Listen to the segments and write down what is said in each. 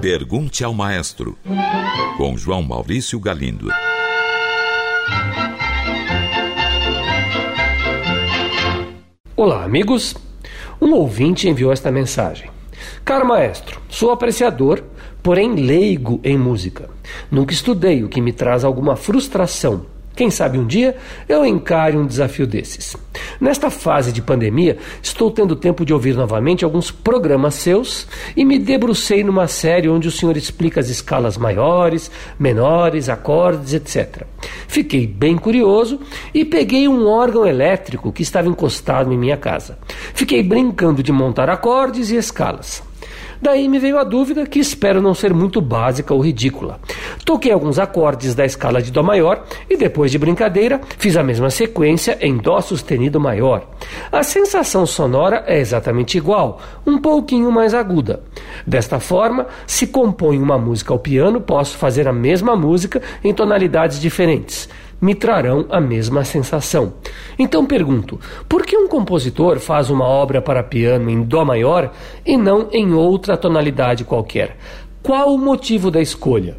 Pergunte ao Maestro, com João Maurício Galindo. Olá, amigos. Um ouvinte enviou esta mensagem. Caro maestro, sou apreciador, porém leigo em música. Nunca estudei, o que me traz alguma frustração. Quem sabe um dia eu encare um desafio desses. Nesta fase de pandemia, estou tendo tempo de ouvir novamente alguns programas seus e me debrucei numa série onde o senhor explica as escalas maiores, menores, acordes, etc. Fiquei bem curioso e peguei um órgão elétrico que estava encostado em minha casa. Fiquei brincando de montar acordes e escalas. Daí me veio a dúvida, que espero não ser muito básica ou ridícula. Toquei alguns acordes da escala de Dó maior e, depois de brincadeira, fiz a mesma sequência em Dó sustenido maior. A sensação sonora é exatamente igual, um pouquinho mais aguda. Desta forma, se compõe uma música ao piano, posso fazer a mesma música em tonalidades diferentes me trarão a mesma sensação. Então pergunto: por que um compositor faz uma obra para piano em Dó maior e não em outra tonalidade qualquer? Qual o motivo da escolha?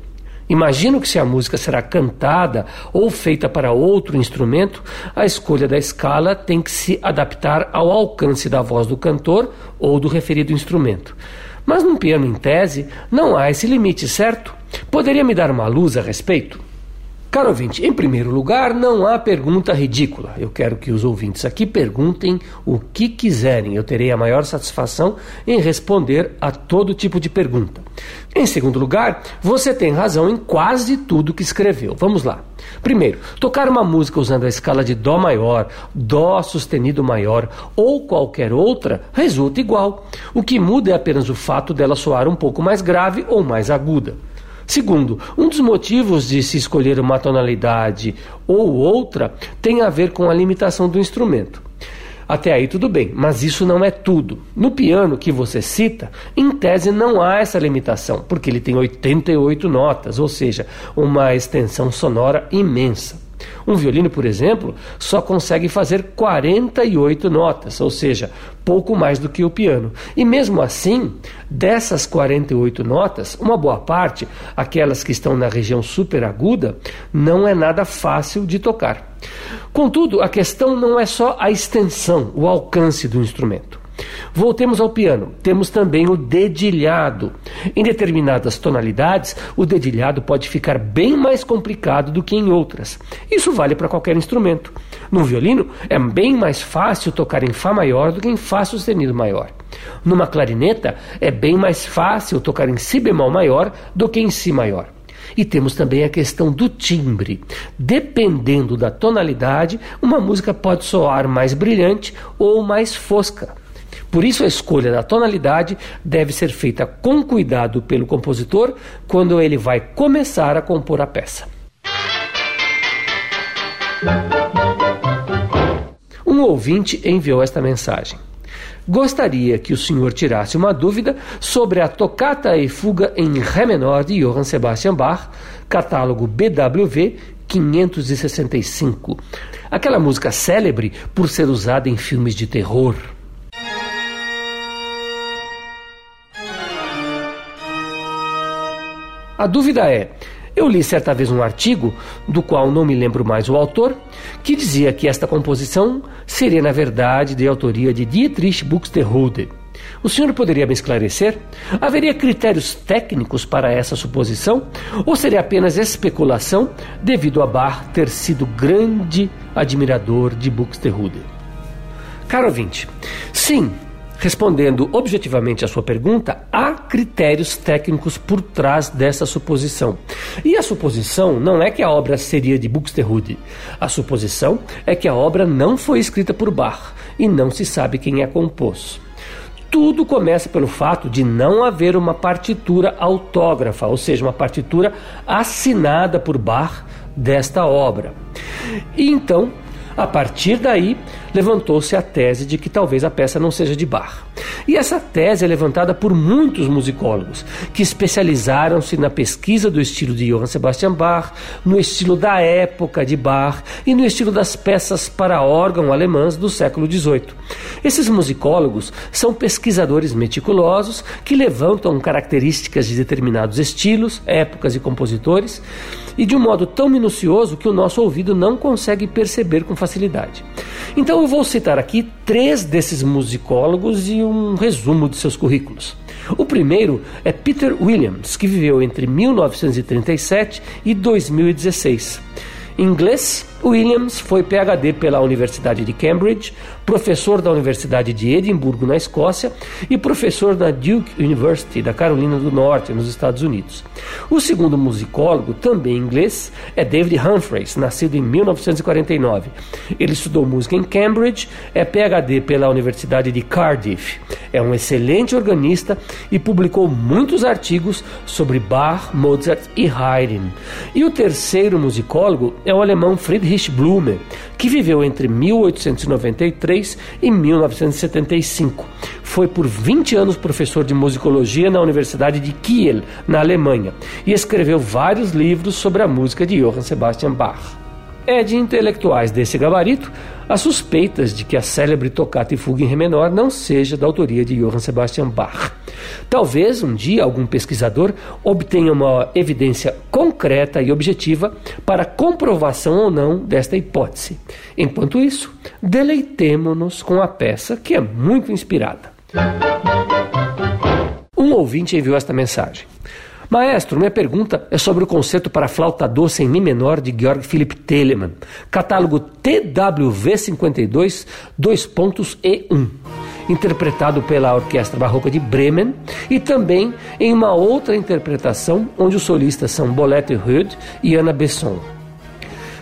Imagino que se a música será cantada ou feita para outro instrumento, a escolha da escala tem que se adaptar ao alcance da voz do cantor ou do referido instrumento. Mas num piano em tese, não há esse limite, certo? Poderia me dar uma luz a respeito? Caro ouvinte, em primeiro lugar, não há pergunta ridícula. Eu quero que os ouvintes aqui perguntem o que quiserem. Eu terei a maior satisfação em responder a todo tipo de pergunta. Em segundo lugar, você tem razão em quase tudo que escreveu. Vamos lá. Primeiro, tocar uma música usando a escala de Dó maior, Dó sustenido maior ou qualquer outra resulta igual. O que muda é apenas o fato dela soar um pouco mais grave ou mais aguda. Segundo, um dos motivos de se escolher uma tonalidade ou outra tem a ver com a limitação do instrumento. Até aí tudo bem, mas isso não é tudo. No piano que você cita, em tese não há essa limitação, porque ele tem 88 notas, ou seja, uma extensão sonora imensa. Um violino, por exemplo, só consegue fazer 48 notas, ou seja, pouco mais do que o piano. E mesmo assim, dessas 48 notas, uma boa parte, aquelas que estão na região superaguda, não é nada fácil de tocar. Contudo, a questão não é só a extensão, o alcance do instrumento. Voltemos ao piano. Temos também o dedilhado. Em determinadas tonalidades, o dedilhado pode ficar bem mais complicado do que em outras. Isso vale para qualquer instrumento. No violino, é bem mais fácil tocar em Fá maior do que em Fá sustenido maior. Numa clarineta, é bem mais fácil tocar em Si bemol maior do que em Si maior. E temos também a questão do timbre. Dependendo da tonalidade, uma música pode soar mais brilhante ou mais fosca. Por isso, a escolha da tonalidade deve ser feita com cuidado pelo compositor quando ele vai começar a compor a peça. Um ouvinte enviou esta mensagem. Gostaria que o senhor tirasse uma dúvida sobre a Tocata e Fuga em Ré menor de Johann Sebastian Bach, catálogo BWV 565. Aquela música célebre por ser usada em filmes de terror. A dúvida é: eu li certa vez um artigo, do qual não me lembro mais o autor, que dizia que esta composição seria, na verdade, de autoria de Dietrich Buxtehude. O senhor poderia me esclarecer? Haveria critérios técnicos para essa suposição? Ou seria apenas especulação devido a Bach ter sido grande admirador de Buxtehude? Caro ouvinte, sim, Respondendo objetivamente à sua pergunta, há critérios técnicos por trás dessa suposição. E a suposição não é que a obra seria de Buxtehude. A suposição é que a obra não foi escrita por Bach e não se sabe quem a compôs. Tudo começa pelo fato de não haver uma partitura autógrafa, ou seja, uma partitura assinada por Bach desta obra. E então A partir daí, levantou-se a tese de que talvez a peça não seja de Bach. E essa tese é levantada por muitos musicólogos que especializaram-se na pesquisa do estilo de Johann Sebastian Bach, no estilo da época de Bach e no estilo das peças para órgão alemãs do século XVIII. Esses musicólogos são pesquisadores meticulosos que levantam características de determinados estilos, épocas e compositores e de um modo tão minucioso que o nosso ouvido não consegue perceber com facilidade. Então eu vou citar aqui três desses musicólogos e um resumo de seus currículos. O primeiro é Peter Williams, que viveu entre 1937 e 2016. Inglês, Williams foi PhD pela Universidade de Cambridge, professor da Universidade de Edimburgo, na Escócia, e professor da Duke University, da Carolina do Norte, nos Estados Unidos. O segundo musicólogo, também inglês, é David Humphreys, nascido em 1949. Ele estudou música em Cambridge, é PhD pela Universidade de Cardiff. É um excelente organista e publicou muitos artigos sobre Bach, Mozart e Haydn. E o terceiro musicólogo é o alemão Friedrich Blume, que viveu entre 1893 e 1975. Foi por 20 anos professor de musicologia na Universidade de Kiel, na Alemanha, e escreveu vários livros sobre a música de Johann Sebastian Bach. É de intelectuais desse gabarito as suspeitas de que a célebre tocata e fuga em Ré menor não seja da autoria de Johann Sebastian Bach. Talvez um dia algum pesquisador obtenha uma evidência concreta e objetiva para comprovação ou não desta hipótese. Enquanto isso, deleitemo-nos com a peça que é muito inspirada. Um ouvinte enviou esta mensagem. Maestro, minha pergunta é sobre o concerto para flauta doce em Mi menor de Georg Philipp Telemann, catálogo TWV 52, dois pontos E1, interpretado pela Orquestra Barroca de Bremen e também em uma outra interpretação onde os solistas são Bolette Rude e Ana Besson.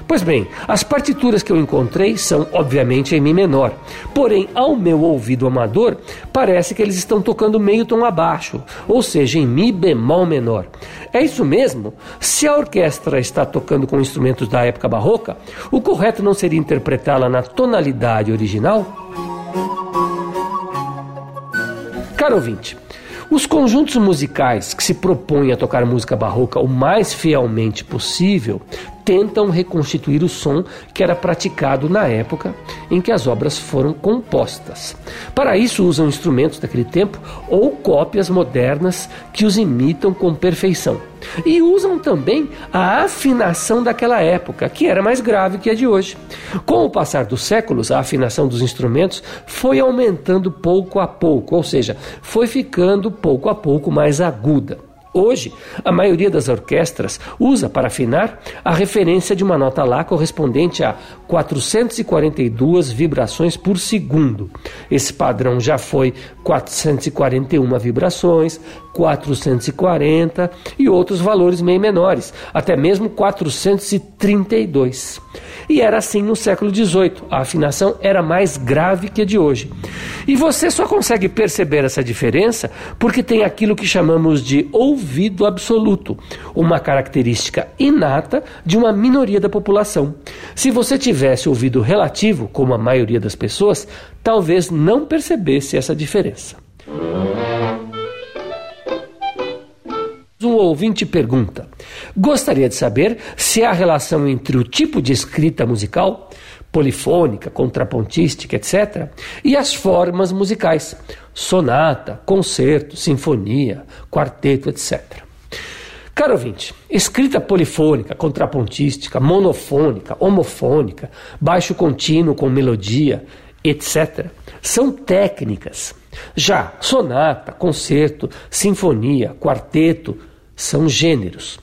Pois bem, as partituras que eu encontrei são, obviamente, em Mi menor. Porém, ao meu ouvido amador, parece que eles estão tocando meio tom abaixo, ou seja, em Mi bemol menor. É isso mesmo? Se a orquestra está tocando com instrumentos da época barroca, o correto não seria interpretá-la na tonalidade original? Caro ouvinte, os conjuntos musicais que se propõem a tocar música barroca o mais fielmente possível tentam reconstituir o som que era praticado na época em que as obras foram compostas. Para isso, usam instrumentos daquele tempo ou cópias modernas que os imitam com perfeição. E usam também a afinação daquela época, que era mais grave que a de hoje. Com o passar dos séculos, a afinação dos instrumentos foi aumentando pouco a pouco, ou seja, foi ficando pouco a pouco mais aguda. Hoje, a maioria das orquestras usa para afinar a referência de uma nota lá correspondente a 442 vibrações por segundo. Esse padrão já foi 441 vibrações, 440 e outros valores meio menores, até mesmo 432. E era assim no século XVIII. A afinação era mais grave que a de hoje. E você só consegue perceber essa diferença porque tem aquilo que chamamos de ouvido absoluto, uma característica inata de uma minoria da população. Se você tivesse ouvido relativo, como a maioria das pessoas, talvez não percebesse essa diferença. Um ouvinte pergunta: Gostaria de saber se há relação entre o tipo de escrita musical, polifônica, contrapontística, etc., e as formas musicais, sonata, concerto, sinfonia, quarteto, etc. Caro ouvinte, escrita polifônica, contrapontística, monofônica, homofônica, baixo contínuo com melodia, etc., são técnicas. Já sonata, concerto, sinfonia, quarteto, são gêneros.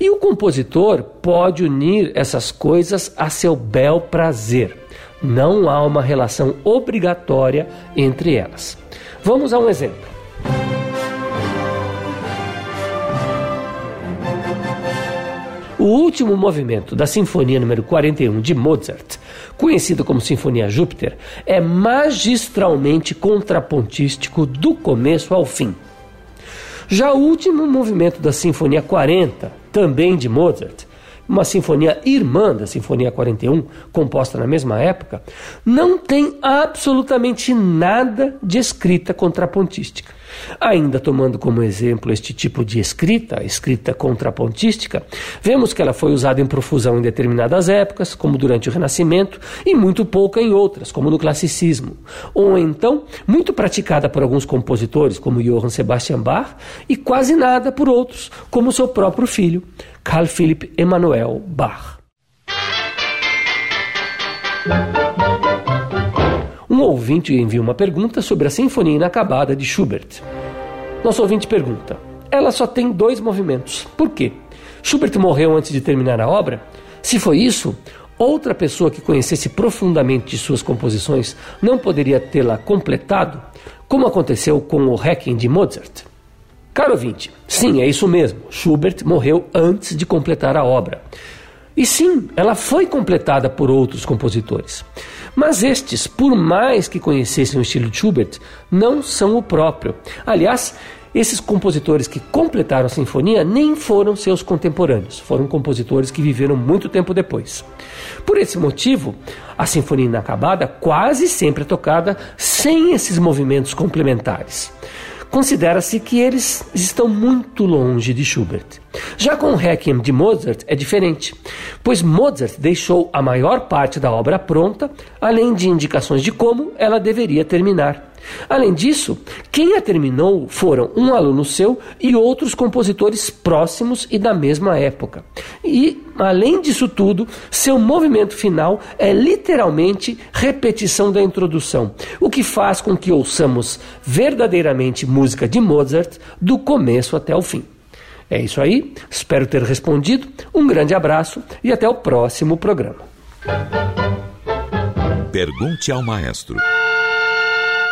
E o compositor pode unir essas coisas a seu bel prazer. Não há uma relação obrigatória entre elas. Vamos a um exemplo. O último movimento da Sinfonia número 41 de Mozart, conhecido como Sinfonia Júpiter, é magistralmente contrapontístico do começo ao fim. Já o último movimento da Sinfonia 40, também de Mozart, uma sinfonia irmã da Sinfonia 41, composta na mesma época, não tem absolutamente nada de escrita contrapontística. Ainda tomando como exemplo este tipo de escrita, escrita contrapontística, vemos que ela foi usada em profusão em determinadas épocas, como durante o Renascimento, e muito pouca em outras, como no Classicismo, ou então muito praticada por alguns compositores, como Johann Sebastian Bach, e quase nada por outros, como seu próprio filho, Carl Philipp Emanuel Bach. Um ouvinte envia uma pergunta sobre a Sinfonia Inacabada de Schubert. Nosso ouvinte pergunta: ela só tem dois movimentos. Por quê? Schubert morreu antes de terminar a obra? Se foi isso, outra pessoa que conhecesse profundamente suas composições não poderia tê-la completado, como aconteceu com o Requiem de Mozart? Caro ouvinte, sim, é isso mesmo. Schubert morreu antes de completar a obra. E sim, ela foi completada por outros compositores. Mas estes, por mais que conhecessem o estilo de Schubert, não são o próprio. Aliás, esses compositores que completaram a sinfonia nem foram seus contemporâneos, foram compositores que viveram muito tempo depois. Por esse motivo, a Sinfonia Inacabada quase sempre é tocada sem esses movimentos complementares considera-se que eles estão muito longe de Schubert. Já com o Requiem de Mozart é diferente, pois Mozart deixou a maior parte da obra pronta, além de indicações de como ela deveria terminar. Além disso, quem a terminou foram um aluno seu e outros compositores próximos e da mesma época. E, além disso tudo, seu movimento final é literalmente repetição da introdução, o que faz com que ouçamos verdadeiramente música de Mozart do começo até o fim. É isso aí, espero ter respondido. Um grande abraço e até o próximo programa. Pergunte ao maestro.